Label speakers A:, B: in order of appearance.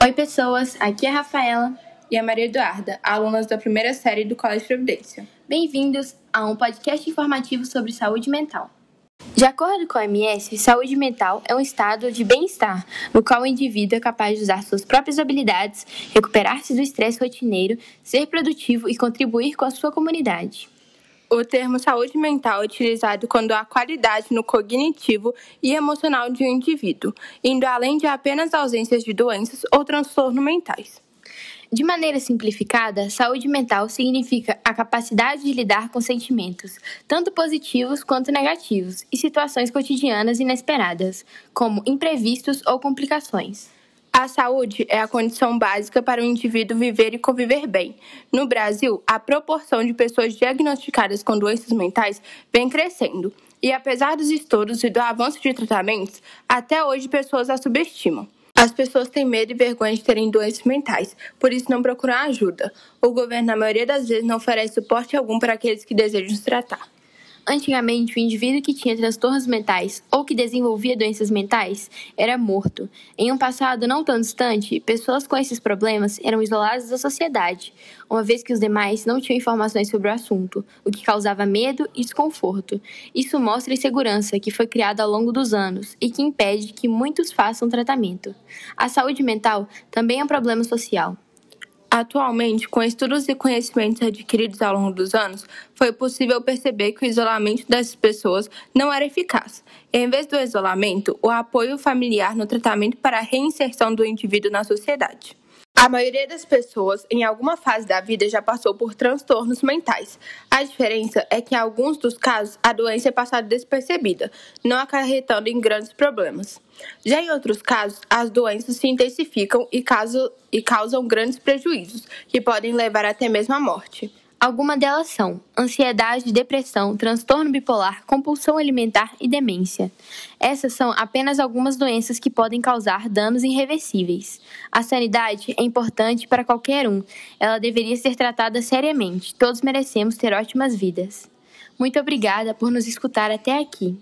A: Oi, pessoas! Aqui é a Rafaela
B: e a Maria Eduarda, alunas da primeira série do Colégio Providência.
A: Bem-vindos a um podcast informativo sobre saúde mental. De acordo com a OMS, saúde mental é um estado de bem-estar, no qual o indivíduo é capaz de usar suas próprias habilidades, recuperar-se do estresse rotineiro, ser produtivo e contribuir com a sua comunidade.
B: O termo saúde mental é utilizado quando há qualidade no cognitivo e emocional de um indivíduo, indo além de apenas ausências de doenças ou transtornos mentais.
A: De maneira simplificada, saúde mental significa a capacidade de lidar com sentimentos, tanto positivos quanto negativos, e situações cotidianas inesperadas, como imprevistos ou complicações.
B: A saúde é a condição básica para o indivíduo viver e conviver bem. No Brasil, a proporção de pessoas diagnosticadas com doenças mentais vem crescendo. E apesar dos estudos e do avanço de tratamentos, até hoje pessoas a subestimam. As pessoas têm medo e vergonha de terem doenças mentais, por isso não procuram ajuda. O governo, na maioria das vezes, não oferece suporte algum para aqueles que desejam se tratar.
A: Antigamente, o indivíduo que tinha transtornos mentais ou que desenvolvia doenças mentais era morto. Em um passado não tão distante, pessoas com esses problemas eram isoladas da sociedade, uma vez que os demais não tinham informações sobre o assunto, o que causava medo e desconforto. Isso mostra a insegurança que foi criada ao longo dos anos e que impede que muitos façam tratamento. A saúde mental também é um problema social.
B: Atualmente, com estudos e conhecimentos adquiridos ao longo dos anos, foi possível perceber que o isolamento dessas pessoas não era eficaz. Em vez do isolamento, o apoio familiar no tratamento para a reinserção do indivíduo na sociedade. A maioria das pessoas, em alguma fase da vida, já passou por transtornos mentais. A diferença é que, em alguns dos casos, a doença é passada despercebida, não acarretando em grandes problemas. Já em outros casos, as doenças se intensificam e, causam grandes prejuízos, que podem levar até mesmo à morte.
A: Algumas delas são ansiedade, depressão, transtorno bipolar, compulsão alimentar e demência. Essas são apenas algumas doenças que podem causar danos irreversíveis. A sanidade é importante para qualquer um. Ela deveria ser tratada seriamente. Todos merecemos ter ótimas vidas. Muito obrigada por nos escutar até aqui.